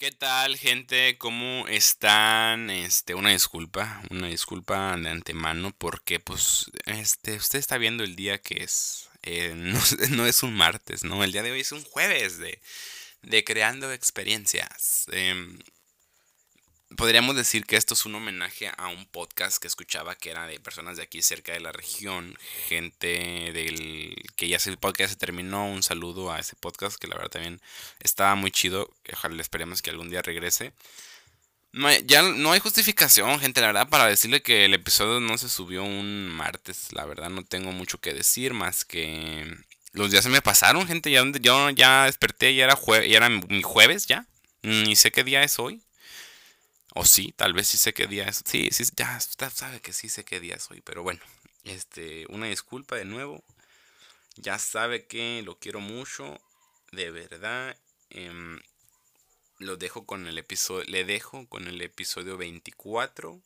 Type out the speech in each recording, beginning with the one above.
¿Qué tal, gente? ¿Cómo están? Este, una disculpa, una disculpa de antemano porque, pues, este, usted está viendo el día que es. Eh, no, es un martes, ¿no? El día de hoy es un jueves de, de creando experiencias. Em, podríamos decir que esto es un homenaje a un podcast que escuchaba que era de personas de aquí cerca de la región, gente del que ya el podcast se terminó, un saludo a ese podcast que la verdad también estaba muy chido, ojalá esperemos que algún día regrese. No ya no hay justificación, gente, la verdad, para decirle que el episodio no se subió un martes, la verdad no tengo mucho que decir más que los días se me pasaron, gente, ya yo ya desperté, ya era ya era mi jueves ya, ni sé qué día es hoy. O sí, tal vez sí sé qué día es. Sí, sí, ya sabe que sí sé qué día es hoy. Pero bueno, este, una disculpa de nuevo. Ya sabe que lo quiero mucho. De verdad. Em, lo dejo con el episodio. Le dejo con el episodio 24.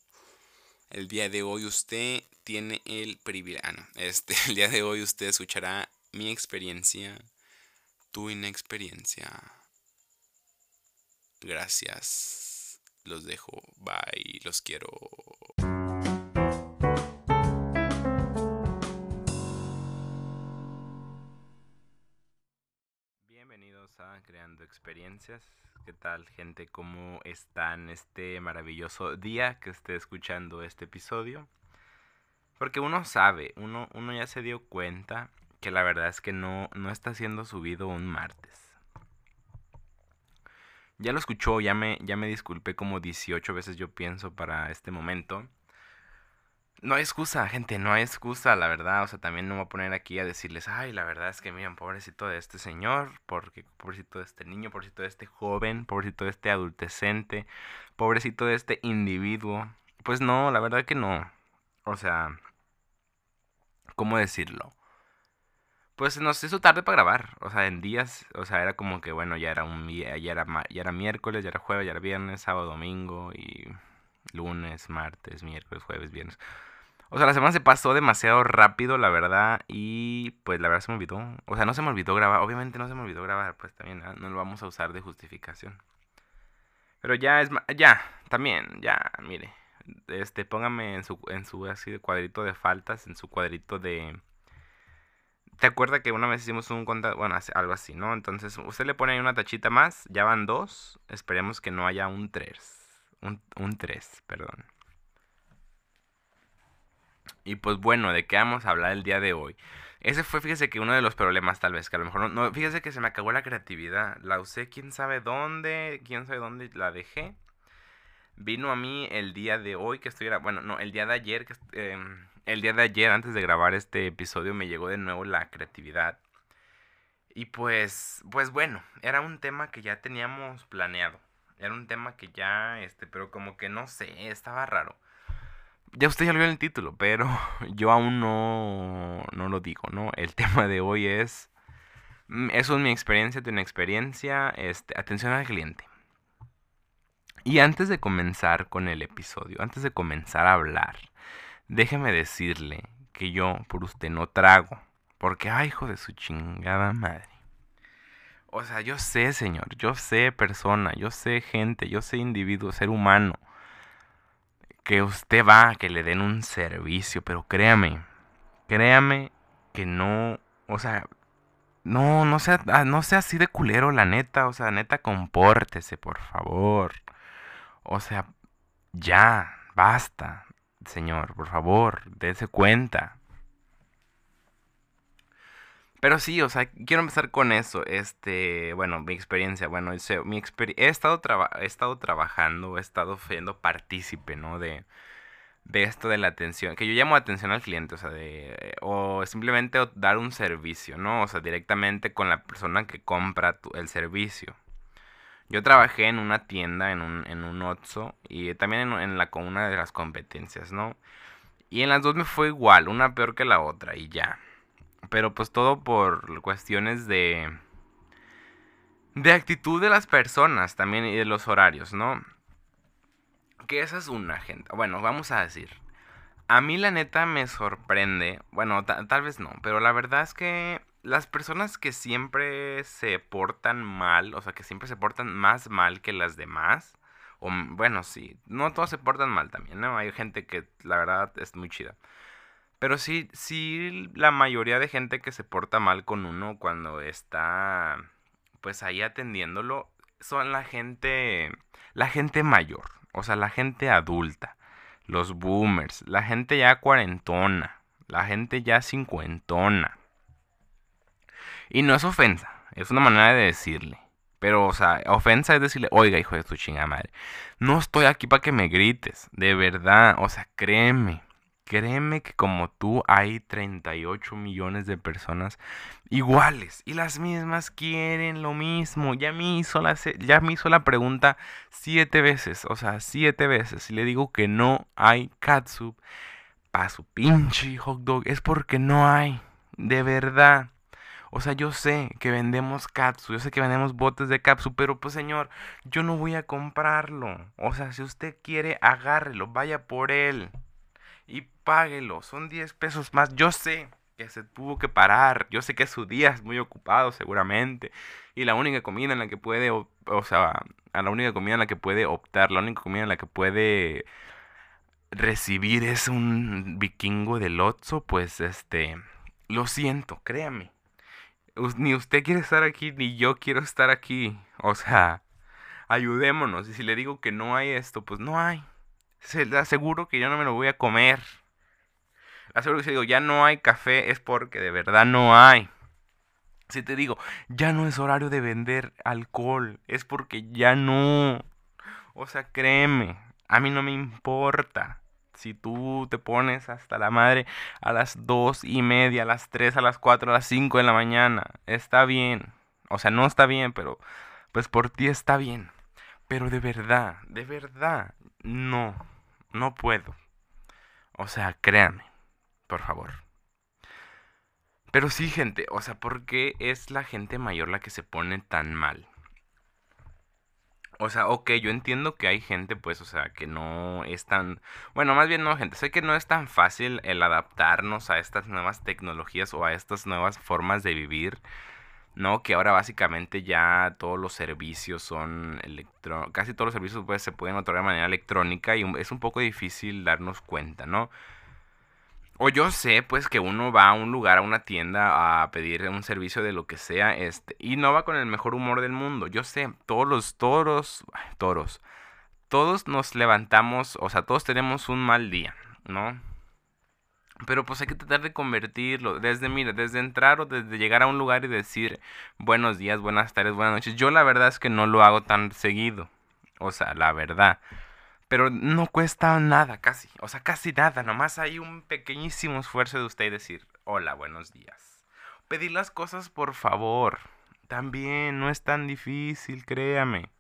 El día de hoy usted tiene el privilegio. Ah, este, el día de hoy usted escuchará mi experiencia. Tu inexperiencia. Gracias. Los dejo. Bye. Los quiero. Bienvenidos a Creando Experiencias. ¿Qué tal gente? ¿Cómo están este maravilloso día que esté escuchando este episodio? Porque uno sabe, uno, uno ya se dio cuenta que la verdad es que no, no está siendo subido un martes. Ya lo escuchó, ya me, ya me disculpé como 18 veces yo pienso para este momento. No hay excusa, gente, no hay excusa, la verdad. O sea, también no voy a poner aquí a decirles, ay, la verdad es que miren, pobrecito de este señor, porque pobrecito de este niño, pobrecito de este joven, pobrecito de este adultecente, pobrecito de este individuo. Pues no, la verdad que no. O sea, ¿cómo decirlo? Pues nos hizo tarde para grabar, o sea, en días, o sea, era como que bueno, ya era un ya era ya era miércoles, ya era jueves, ya era viernes, sábado, domingo y lunes, martes, miércoles, jueves, viernes. O sea, la semana se pasó demasiado rápido, la verdad, y pues la verdad se me olvidó. O sea, no se me olvidó grabar, obviamente no se me olvidó grabar, pues también ¿ah? no lo vamos a usar de justificación. Pero ya es ya, también, ya, mire, este póngame en su en su así cuadrito de faltas, en su cuadrito de ¿Te acuerdas que una vez hicimos un contador? Bueno, algo así, ¿no? Entonces, usted le pone ahí una tachita más, ya van dos. Esperemos que no haya un tres. Un, tres, perdón. Y pues bueno, ¿de qué vamos a hablar el día de hoy? Ese fue, fíjese que uno de los problemas tal vez, que a lo mejor no, no, fíjese que se me acabó la creatividad. La usé quién sabe dónde, quién sabe dónde la dejé. Vino a mí el día de hoy que estuviera, bueno, no, el día de ayer que... Eh, el día de ayer, antes de grabar este episodio, me llegó de nuevo la creatividad. Y pues, pues bueno, era un tema que ya teníamos planeado. Era un tema que ya, este, pero como que no sé, estaba raro. Ya usted ya lo vio en el título, pero yo aún no, no lo digo, ¿no? El tema de hoy es, mm, eso es mi experiencia, tu experiencia, este, atención al cliente. Y antes de comenzar con el episodio, antes de comenzar a hablar, Déjeme decirle que yo por usted no trago. Porque, ay, hijo de su chingada madre. O sea, yo sé, señor, yo sé persona, yo sé gente, yo sé individuo, ser humano. Que usted va a que le den un servicio, pero créame, créame que no, o sea, no, no sea, ah, no sea así de culero, la neta, o sea, neta, compórtese, por favor. O sea, ya, basta. Señor, por favor, dése cuenta. Pero sí, o sea, quiero empezar con eso. Este, bueno, mi experiencia, bueno, mi he, estado he estado trabajando, he estado siendo partícipe, ¿no? De, de esto de la atención, que yo llamo atención al cliente, o sea, de, o simplemente dar un servicio, ¿no? O sea, directamente con la persona que compra el servicio. Yo trabajé en una tienda, en un, en un Otso, y también en, la, una de las competencias, ¿no? Y en las dos me fue igual, una peor que la otra, y ya. Pero pues todo por cuestiones de... De actitud de las personas también y de los horarios, ¿no? Que esa es una, gente. Bueno, vamos a decir. A mí la neta me sorprende. Bueno, tal vez no, pero la verdad es que las personas que siempre se portan mal, o sea, que siempre se portan más mal que las demás, o bueno, sí, no todos se portan mal también, ¿no? Hay gente que la verdad es muy chida. Pero sí, sí, la mayoría de gente que se porta mal con uno cuando está, pues ahí atendiéndolo, son la gente, la gente mayor, o sea, la gente adulta, los boomers, la gente ya cuarentona, la gente ya cincuentona. Y no es ofensa, es una manera de decirle. Pero, o sea, ofensa es decirle, oiga, hijo de tu chingada madre, no estoy aquí para que me grites, de verdad, o sea, créeme, créeme que como tú hay 38 millones de personas iguales y las mismas quieren lo mismo. Ya me hizo la, ya me hizo la pregunta siete veces, o sea, siete veces. Y le digo que no hay catsup para su pinche hot dog, es porque no hay, de verdad. O sea, yo sé que vendemos capsu, yo sé que vendemos botes de capsu, pero pues señor, yo no voy a comprarlo. O sea, si usted quiere, agárrelo, vaya por él y páguelo. Son 10 pesos más. Yo sé que se tuvo que parar. Yo sé que su día es muy ocupado seguramente. Y la única comida en la que puede, o, sea, la única comida en la que puede optar, la única comida en la que puede recibir es un vikingo del Otso, pues este, lo siento, créame ni usted quiere estar aquí, ni yo quiero estar aquí. O sea, ayudémonos. Y si le digo que no hay esto, pues no hay. Se le aseguro que yo no me lo voy a comer. Le aseguro que si digo ya no hay café es porque de verdad no hay. Si te digo, ya no es horario de vender alcohol, es porque ya no. O sea, créeme, a mí no me importa si tú te pones hasta la madre a las dos y media, a las tres, a las cuatro, a las cinco de la mañana, está bien. O sea, no está bien, pero pues por ti está bien. Pero de verdad, de verdad, no, no puedo. O sea, créanme, por favor. Pero sí, gente, o sea, ¿por qué es la gente mayor la que se pone tan mal? O sea, ok, yo entiendo que hay gente, pues, o sea, que no es tan... Bueno, más bien no, gente, sé que no es tan fácil el adaptarnos a estas nuevas tecnologías o a estas nuevas formas de vivir, ¿no? Que ahora básicamente ya todos los servicios son electro... Casi todos los servicios pues, se pueden otorgar de manera electrónica y es un poco difícil darnos cuenta, ¿no? O yo sé, pues, que uno va a un lugar, a una tienda, a pedir un servicio de lo que sea, este, y no va con el mejor humor del mundo. Yo sé, todos los toros, toros, todos nos levantamos, o sea, todos tenemos un mal día, ¿no? Pero pues hay que tratar de convertirlo, desde, mira, desde entrar o desde llegar a un lugar y decir buenos días, buenas tardes, buenas noches. Yo la verdad es que no lo hago tan seguido. O sea, la verdad. Pero no cuesta nada, casi. O sea, casi nada. Nomás hay un pequeñísimo esfuerzo de usted decir, hola, buenos días. Pedir las cosas, por favor. También no es tan difícil, créame.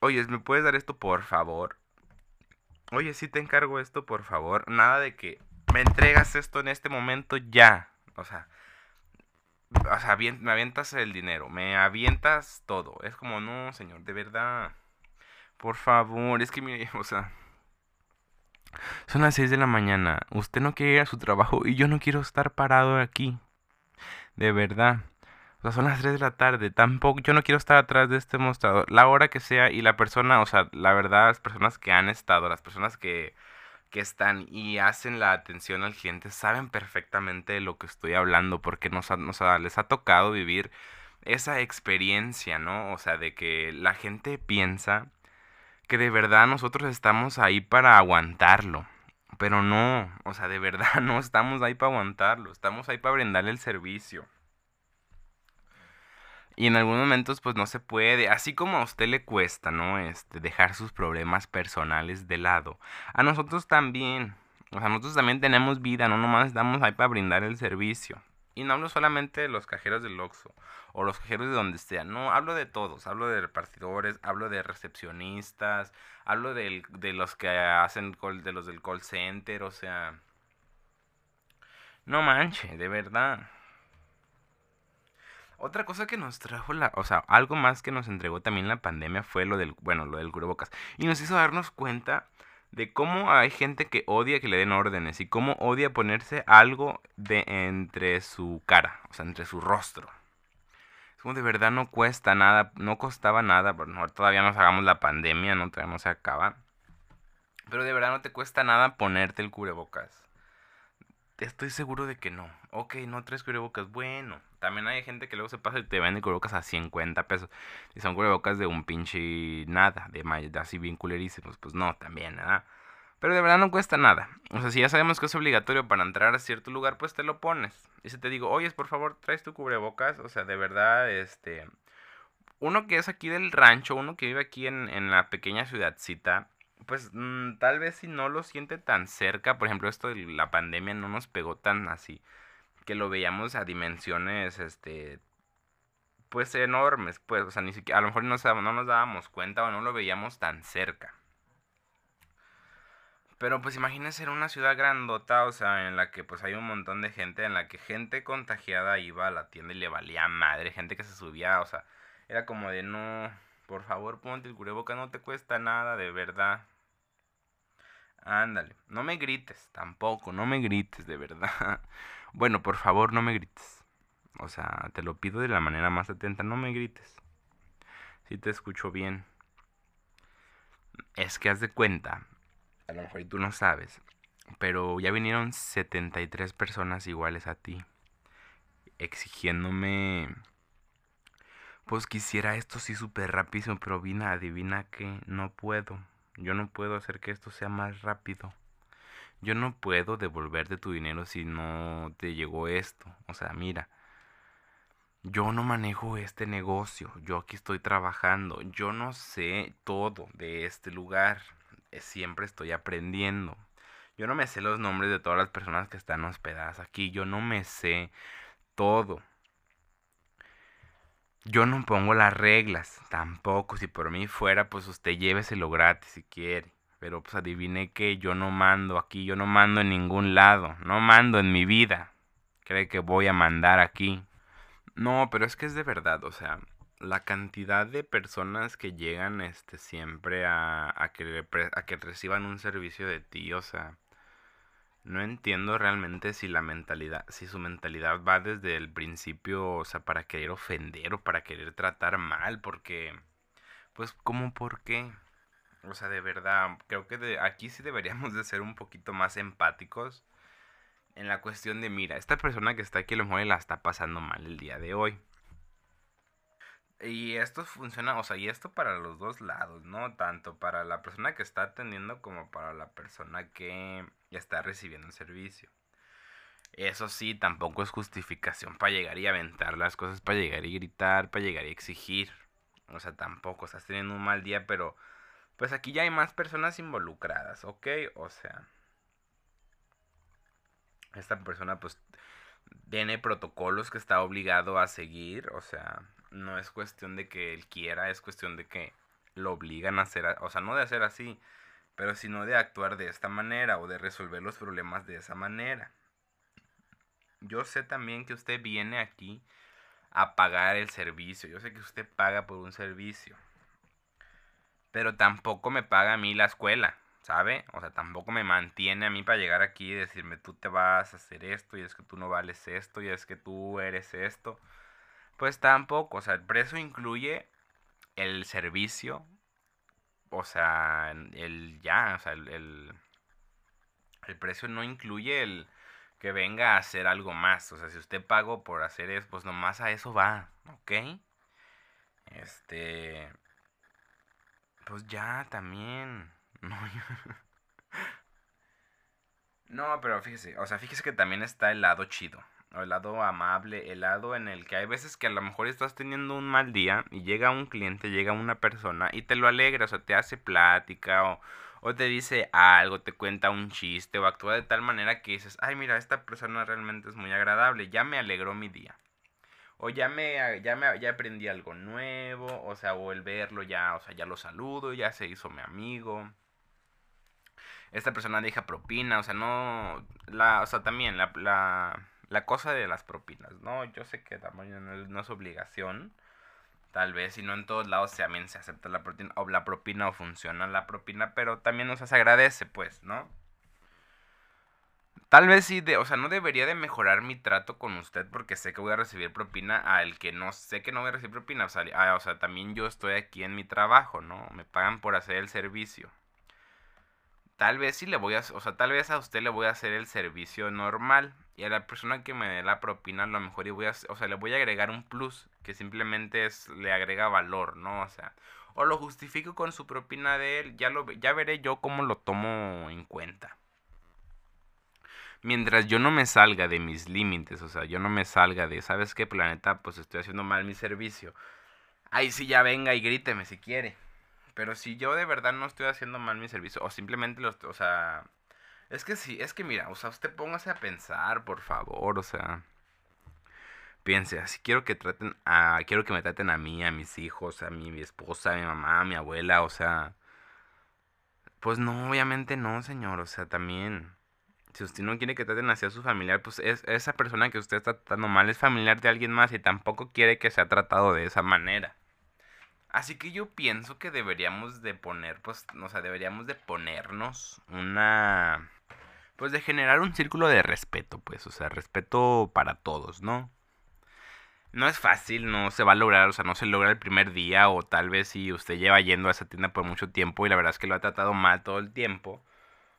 Oye, ¿me puedes dar esto, por favor? Oye, si te encargo esto, por favor. Nada de que me entregas esto en este momento ya. O sea, o sea, me avientas el dinero, me avientas todo. Es como, no, señor, de verdad. Por favor, es que mire, o sea, son las 6 de la mañana. Usted no quiere ir a su trabajo y yo no quiero estar parado aquí. De verdad. O sea, son las 3 de la tarde. Tampoco, yo no quiero estar atrás de este mostrador. La hora que sea y la persona, o sea, la verdad, las personas que han estado, las personas que, que están y hacen la atención al cliente saben perfectamente de lo que estoy hablando porque nos, nos les ha tocado vivir esa experiencia, ¿no? O sea, de que la gente piensa que de verdad nosotros estamos ahí para aguantarlo. Pero no, o sea, de verdad no estamos ahí para aguantarlo, estamos ahí para brindarle el servicio. Y en algunos momentos pues no se puede, así como a usted le cuesta, ¿no? Este, dejar sus problemas personales de lado. A nosotros también, o sea, nosotros también tenemos vida, no nomás estamos ahí para brindar el servicio. Y no hablo solamente de los cajeros del Oxxo o los cajeros de donde sea. No, hablo de todos. Hablo de repartidores, hablo de recepcionistas, hablo de, de los que hacen de los del call center, o sea... No manche, de verdad. Otra cosa que nos trajo la, o sea, algo más que nos entregó también la pandemia fue lo del, bueno, lo del cubrebocas. Y nos hizo darnos cuenta de cómo hay gente que odia que le den órdenes y cómo odia ponerse algo de entre su cara, o sea, entre su rostro. Es como de verdad no cuesta nada, no costaba nada, por no, todavía nos hagamos la pandemia, no, todavía no se acaba. Pero de verdad no te cuesta nada ponerte el cubrebocas. Estoy seguro de que no. Ok, no tres cubrebocas. Bueno, también hay gente que luego se pasa y te vende cubrebocas a 50 pesos. Y son cubrebocas de un pinche nada, de, así bien culerísimos. Pues no, también, ¿verdad? Pero de verdad no cuesta nada. O sea, si ya sabemos que es obligatorio para entrar a cierto lugar, pues te lo pones. Y si te digo, oye, por favor, traes tu cubrebocas. O sea, de verdad, este. Uno que es aquí del rancho, uno que vive aquí en, en la pequeña ciudadcita, pues mm, tal vez si no lo siente tan cerca, por ejemplo, esto de la pandemia no nos pegó tan así, que lo veíamos a dimensiones, este, pues enormes, pues, o sea, ni siquiera, a lo mejor no, no nos dábamos cuenta o no lo veíamos tan cerca. Pero pues imagínense en una ciudad grandota, o sea, en la que pues hay un montón de gente, en la que gente contagiada iba a la tienda y le valía madre, gente que se subía, o sea, era como de no, por favor ponte el cubreboca, no te cuesta nada, de verdad. Ándale, no me grites, tampoco, no me grites, de verdad. Bueno, por favor, no me grites. O sea, te lo pido de la manera más atenta, no me grites. Si te escucho bien. Es que haz de cuenta, a lo mejor tú no sabes, pero ya vinieron 73 personas iguales a ti, exigiéndome, pues quisiera esto sí súper rapidísimo, pero vina, adivina que no puedo. Yo no puedo hacer que esto sea más rápido. Yo no puedo devolverte tu dinero si no te llegó esto. O sea, mira, yo no manejo este negocio. Yo aquí estoy trabajando. Yo no sé todo de este lugar. Eh, siempre estoy aprendiendo. Yo no me sé los nombres de todas las personas que están hospedadas aquí. Yo no me sé todo. Yo no pongo las reglas, tampoco. Si por mí fuera, pues usted lléveselo gratis si quiere. Pero pues adivine que yo no mando aquí, yo no mando en ningún lado, no mando en mi vida. ¿Cree que voy a mandar aquí? No, pero es que es de verdad, o sea, la cantidad de personas que llegan este siempre a, a, que, a que reciban un servicio de ti, o sea, no entiendo realmente si la mentalidad, si su mentalidad va desde el principio, o sea, para querer ofender o para querer tratar mal, porque, pues, ¿cómo por qué? O sea, de verdad, creo que de, aquí sí deberíamos de ser un poquito más empáticos en la cuestión de, mira, esta persona que está aquí a lo mejor la está pasando mal el día de hoy. Y esto funciona, o sea, y esto para los dos lados, ¿no? Tanto para la persona que está atendiendo como para la persona que está recibiendo el servicio. Eso sí, tampoco es justificación para llegar y aventar las cosas, para llegar y gritar, para llegar y exigir. O sea, tampoco, estás teniendo un mal día, pero pues aquí ya hay más personas involucradas, ¿ok? O sea, esta persona pues tiene protocolos que está obligado a seguir, o sea, no es cuestión de que él quiera, es cuestión de que lo obligan a hacer, o sea, no de hacer así, pero sino de actuar de esta manera o de resolver los problemas de esa manera. Yo sé también que usted viene aquí a pagar el servicio, yo sé que usted paga por un servicio, pero tampoco me paga a mí la escuela, ¿sabe? O sea, tampoco me mantiene a mí para llegar aquí y decirme tú te vas a hacer esto y es que tú no vales esto y es que tú eres esto. Pues tampoco, o sea, el precio incluye el servicio, o sea, el ya, o sea, el, el, precio no incluye el que venga a hacer algo más. O sea, si usted pagó por hacer eso, pues nomás a eso va, ¿ok? Este... Pues ya, también. No, no, pero fíjese, o sea, fíjese que también está el lado chido el lado amable, el lado en el que hay veces que a lo mejor estás teniendo un mal día y llega un cliente, llega una persona y te lo alegra, o te hace plática o, o te dice algo, te cuenta un chiste o actúa de tal manera que dices, ay, mira, esta persona realmente es muy agradable, ya me alegró mi día. O ya me, ya me ya aprendí algo nuevo, o sea, o el verlo ya, o sea, ya lo saludo, ya se hizo mi amigo. Esta persona deja propina, o sea, no, la, o sea, también la la cosa de las propinas, ¿no? Yo sé que tamaño no es, obligación, Tal vez, si no en todos lados también se acepta la propina, o la propina o funciona la propina, pero también sea, se agradece, pues, ¿no? Tal vez sí, de, o sea, no debería de mejorar mi trato con usted porque sé que voy a recibir propina al que no sé que no voy a recibir propina. O sea, ah, o sea, también yo estoy aquí en mi trabajo, ¿no? Me pagan por hacer el servicio. Tal vez sí le voy a, o sea, tal vez a usted le voy a hacer el servicio normal y a la persona que me dé la propina a lo mejor y voy a, o sea, le voy a agregar un plus que simplemente es, le agrega valor, ¿no? O sea, o lo justifico con su propina de él, ya lo, ya veré yo cómo lo tomo en cuenta mientras yo no me salga de mis límites, o sea, yo no me salga de, ¿sabes qué, planeta? Pues estoy haciendo mal mi servicio. Ahí sí ya venga y gríteme si quiere. Pero si yo de verdad no estoy haciendo mal mi servicio, o simplemente lo, o sea, es que sí, es que mira, o sea, usted póngase a pensar, por favor, o sea, piense, así quiero que traten a, quiero que me traten a mí, a mis hijos, a mi, mi esposa, a mi mamá, a mi abuela, o sea, pues no, obviamente no, señor, o sea, también si usted no quiere que traten así a su familiar, pues es, esa persona que usted está tratando mal es familiar de alguien más y tampoco quiere que sea tratado de esa manera. Así que yo pienso que deberíamos de poner, pues, o sea, deberíamos de ponernos una... Pues de generar un círculo de respeto, pues, o sea, respeto para todos, ¿no? No es fácil, no se va a lograr, o sea, no se logra el primer día o tal vez si usted lleva yendo a esa tienda por mucho tiempo y la verdad es que lo ha tratado mal todo el tiempo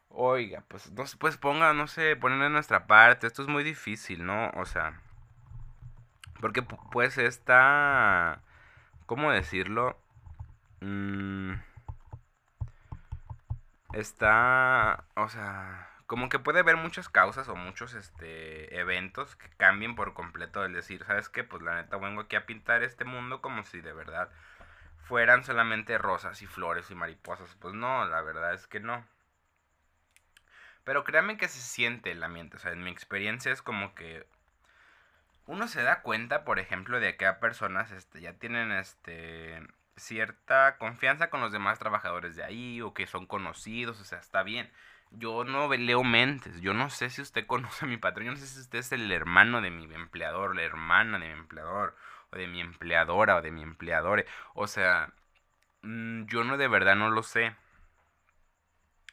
Oiga, pues, no, pues ponga, no sé, poner en nuestra parte. Esto es muy difícil, ¿no? O sea, porque pues está, ¿cómo decirlo? Mm, está, o sea, como que puede haber muchas causas o muchos este eventos que cambien por completo el decir, ¿sabes qué? Pues la neta vengo aquí a pintar este mundo como si de verdad fueran solamente rosas y flores y mariposas. Pues no, la verdad es que no. Pero créanme que se siente el ambiente. O sea, en mi experiencia es como que uno se da cuenta, por ejemplo, de que a personas este, ya tienen este cierta confianza con los demás trabajadores de ahí o que son conocidos, o sea, está bien. Yo no leo mentes, yo no sé si usted conoce a mi patrón, yo no sé si usted es el hermano de mi empleador, la hermana de mi empleador, o de mi empleadora, o de mi empleador. O sea, mm, yo no de verdad no lo sé.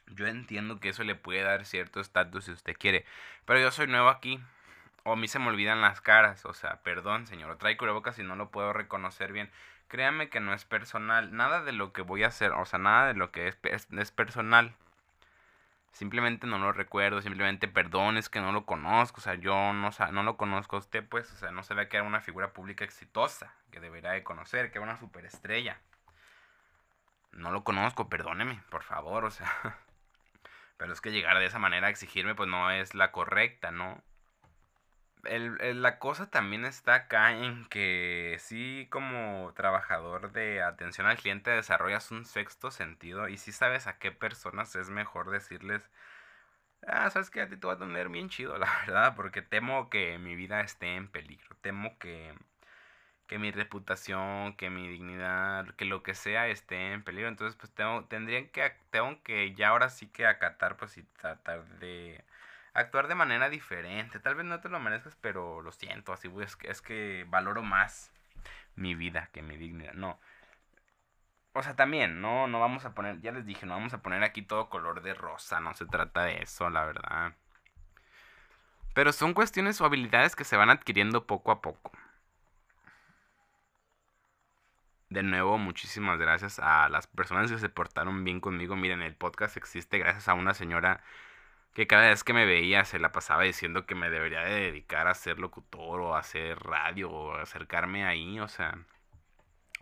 Yo entiendo que eso le puede dar cierto estatus si usted quiere. Pero yo soy nuevo aquí. O a mí se me olvidan las caras. O sea, perdón, señor. Trae cubrebocas y no lo puedo reconocer bien. Créame que no es personal. Nada de lo que voy a hacer. O sea, nada de lo que es, es, personal. Simplemente no lo recuerdo. Simplemente perdón, es que no lo conozco. O sea, yo no, no lo conozco a usted, pues. O sea, no ve que era una figura pública exitosa. Que debería de conocer. Que era una superestrella. No lo conozco, perdóneme, por favor. O sea. Pero es que llegar de esa manera a exigirme, pues no es la correcta, ¿no? El, la cosa también está acá en que sí como trabajador de atención al cliente desarrollas un sexto sentido y sí sabes a qué personas es mejor decirles, ah, sabes que a ti te va a tener bien chido, la verdad, porque temo que mi vida esté en peligro, temo que que mi reputación, que mi dignidad, que lo que sea esté en peligro. Entonces, pues tengo, tendrían que, tengo que ya ahora sí que acatar, pues y tratar de actuar de manera diferente. Tal vez no te lo merezcas, pero lo siento, así es que, es que valoro más mi vida que mi dignidad. No. O sea, también, no, no vamos a poner, ya les dije, no vamos a poner aquí todo color de rosa, no se trata de eso, la verdad. Pero son cuestiones o habilidades que se van adquiriendo poco a poco. De nuevo, muchísimas gracias a las personas que se portaron bien conmigo. Miren, el podcast existe gracias a una señora que cada vez que me veía se la pasaba diciendo que me debería de dedicar a ser locutor o a hacer radio o acercarme ahí, o sea...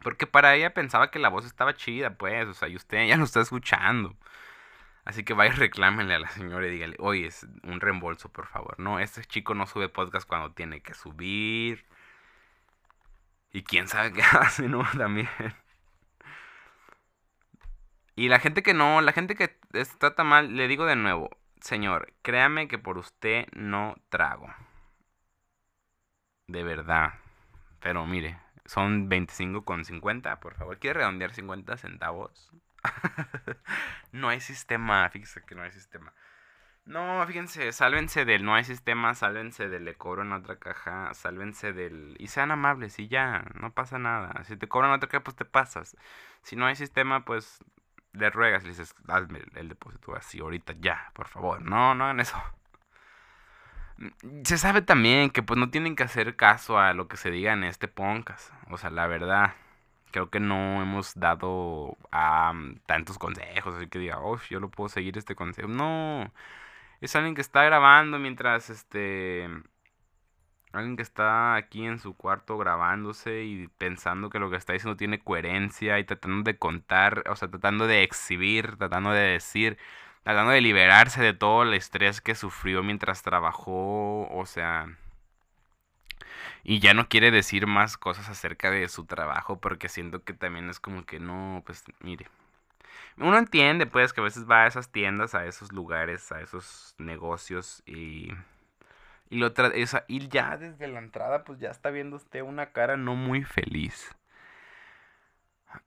Porque para ella pensaba que la voz estaba chida, pues, o sea, y usted ya lo está escuchando. Así que vaya y reclámenle a la señora y dígale, oye, es un reembolso, por favor. No, este chico no sube podcast cuando tiene que subir. Y quién sabe qué hace, ¿no? También. Y la gente que no, la gente que trata mal, le digo de nuevo, señor, créame que por usted no trago. De verdad. Pero mire, son 25 con 50, por favor. ¿Quiere redondear 50 centavos? no hay sistema, fíjese que no hay sistema. No, fíjense, sálvense del no hay sistema, sálvense del le cobro en otra caja, sálvense del... Y sean amables y ya, no pasa nada. Si te cobran otra caja, pues te pasas. Si no hay sistema, pues le ruegas, le dices, hazme el depósito así ahorita, ya, por favor. No, no hagan eso. Se sabe también que pues no tienen que hacer caso a lo que se diga en este podcast. O sea, la verdad, creo que no hemos dado a tantos consejos, así que diga, oh, yo lo puedo seguir este consejo. No, es alguien que está grabando mientras este alguien que está aquí en su cuarto grabándose y pensando que lo que está diciendo tiene coherencia y tratando de contar, o sea, tratando de exhibir, tratando de decir, tratando de liberarse de todo el estrés que sufrió mientras trabajó, o sea, y ya no quiere decir más cosas acerca de su trabajo porque siento que también es como que no, pues mire, uno entiende pues que a veces va a esas tiendas, a esos lugares, a esos negocios y... Y, lo esa, y ya desde la entrada pues ya está viendo usted una cara no muy feliz.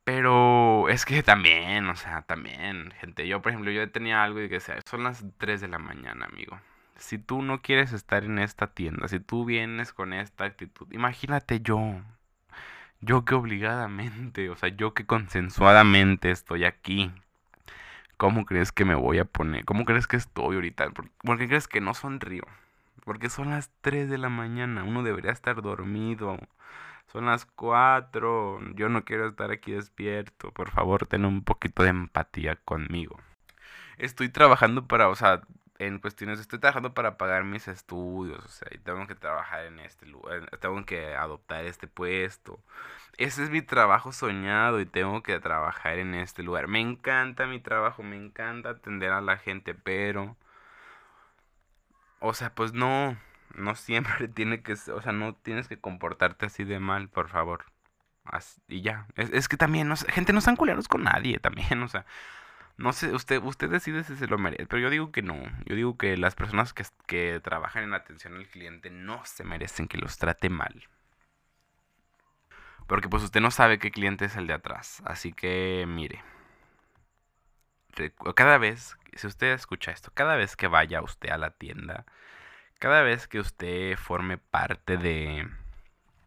Pero es que también, o sea, también, gente. Yo, por ejemplo, yo tenía algo y que sea, son las 3 de la mañana, amigo. Si tú no quieres estar en esta tienda, si tú vienes con esta actitud, imagínate yo. Yo que obligadamente, o sea, yo que consensuadamente estoy aquí. ¿Cómo crees que me voy a poner? ¿Cómo crees que estoy ahorita? ¿Por, qué crees que no sonrío? Porque son las 3 de la mañana. Uno debería estar dormido. Son las 4. Yo no quiero estar aquí despierto. Por favor, ten un poquito de empatía conmigo. Estoy trabajando para, o sea, en cuestiones, estoy trabajando para pagar mis estudios, o sea, y tengo que trabajar en este lugar, tengo que adoptar este puesto. Ese es mi trabajo soñado y tengo que trabajar en este lugar. Me encanta mi trabajo, me encanta atender a la gente, pero o sea, pues no no siempre tiene que, o sea, no tienes que comportarte así de mal, por favor. y ya. Es, que también, no, gente, no están culeros con nadie también, o sea. No sé, usted, usted decide si se lo merece, pero yo digo que no. Yo digo que las personas que, que trabajan en atención al cliente no se merecen que los trate mal. Porque pues usted no sabe qué cliente es el de atrás. Así que mire. Cada vez, si usted escucha esto, cada vez que vaya usted a la tienda, cada vez que usted forme parte de,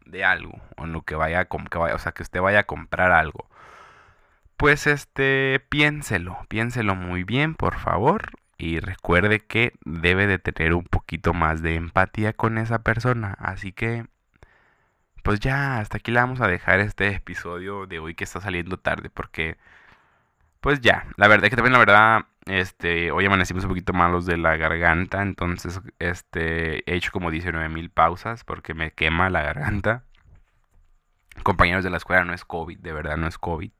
de algo, o en lo que vaya, que vaya, o sea, que usted vaya a comprar algo, pues este, piénselo, piénselo muy bien, por favor. Y recuerde que debe de tener un poquito más de empatía con esa persona. Así que, pues ya, hasta aquí le vamos a dejar este episodio de hoy que está saliendo tarde. Porque, pues ya, la verdad es que también la verdad, este, hoy amanecimos un poquito malos de la garganta. Entonces, este, he hecho como 19 mil pausas porque me quema la garganta. Compañeros de la escuela, no es COVID, de verdad no es COVID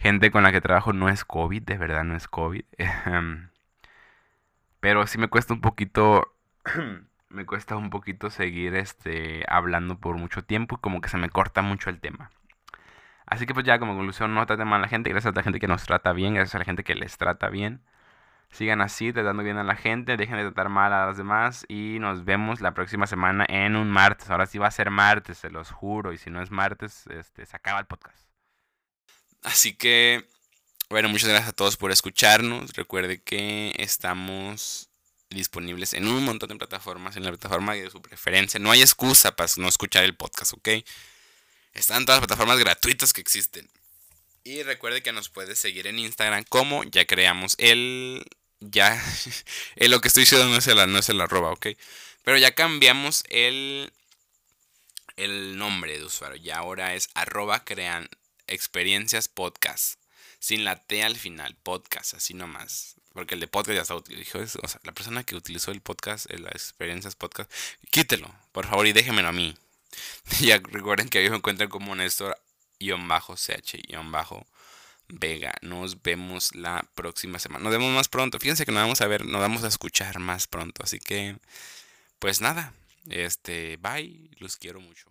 gente con la que trabajo no es COVID, de verdad no es COVID. Pero sí me cuesta un poquito, me cuesta un poquito seguir este, hablando por mucho tiempo y como que se me corta mucho el tema. Así que pues ya como conclusión, no traten mal a la gente, gracias a la gente que nos trata bien, gracias a la gente que les trata bien. Sigan así, tratando bien a la gente, dejen de tratar mal a las demás y nos vemos la próxima semana en un martes. Ahora sí va a ser martes, se los juro, y si no es martes, este, se acaba el podcast. Así que, bueno, muchas gracias a todos por escucharnos. Recuerde que estamos disponibles en un montón de plataformas, en la plataforma de su preferencia. No hay excusa para no escuchar el podcast, ¿ok? Están todas las plataformas gratuitas que existen. Y recuerde que nos puede seguir en Instagram como ya creamos el... Ya... en lo que estoy diciendo no es el, no es el arroba, ¿ok? Pero ya cambiamos el... El nombre de usuario. Ya ahora es arroba crean, Experiencias Podcast. Sin la T al final, podcast, así nomás. Porque el de podcast ya está utilizado. O sea, la persona que utilizó el podcast, el Experiencias Podcast, quítelo, por favor, y déjemelo a mí. ya recuerden que ahí me encuentran como Néstor-CH-Vega. Nos vemos la próxima semana. Nos vemos más pronto. Fíjense que nos vamos a ver, nos vamos a escuchar más pronto. Así que, pues nada. Este, bye. Los quiero mucho.